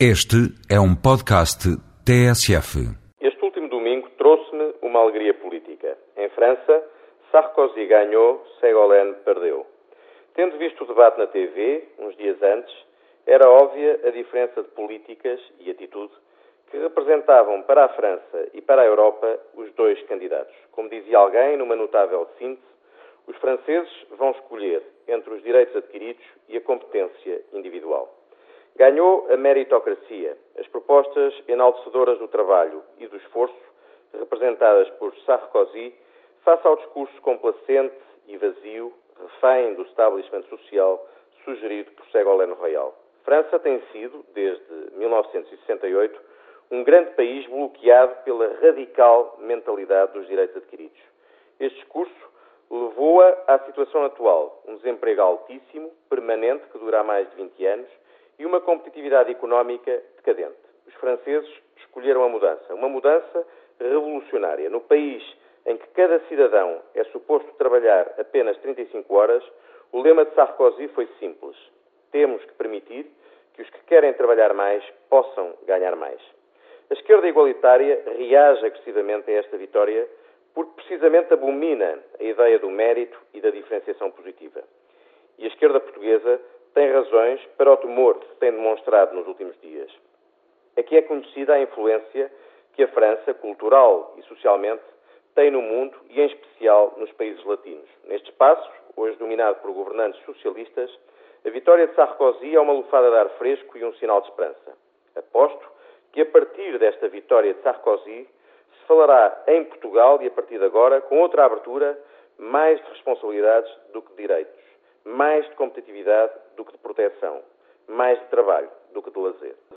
Este é um podcast TSF. Este último domingo trouxe-me uma alegria política. Em França, Sarkozy ganhou, Ségolène perdeu. Tendo visto o debate na TV, uns dias antes, era óbvia a diferença de políticas e atitude que representavam para a França e para a Europa os dois candidatos. Como dizia alguém numa notável síntese, os franceses vão escolher entre os direitos adquiridos e a competência individual. Ganhou a meritocracia, as propostas enaltecedoras do trabalho e do esforço, representadas por Sarkozy, face ao discurso complacente e vazio, refém do establishment social, sugerido por Ségolène Royal. França tem sido, desde 1968, um grande país bloqueado pela radical mentalidade dos direitos adquiridos. Este discurso levou-a à situação atual, um desemprego altíssimo, permanente, que dura há mais de 20 anos, e uma competitividade económica decadente. Os franceses escolheram a mudança, uma mudança revolucionária. No país em que cada cidadão é suposto trabalhar apenas 35 horas, o lema de Sarkozy foi simples: temos que permitir que os que querem trabalhar mais possam ganhar mais. A esquerda igualitária reage agressivamente a esta vitória porque precisamente abomina a ideia do mérito e da diferenciação positiva. E a esquerda portuguesa tem razões para o temor nos últimos dias. Aqui é conhecida a influência que a França, cultural e socialmente, tem no mundo e, em especial, nos países latinos. Neste espaço, hoje dominado por governantes socialistas, a vitória de Sarkozy é uma lufada de ar fresco e um sinal de esperança. Aposto que, a partir desta vitória de Sarkozy, se falará em Portugal e, a partir de agora, com outra abertura, mais de responsabilidades do que de direitos mais de competitividade do que de proteção, mais de trabalho do que de lazer.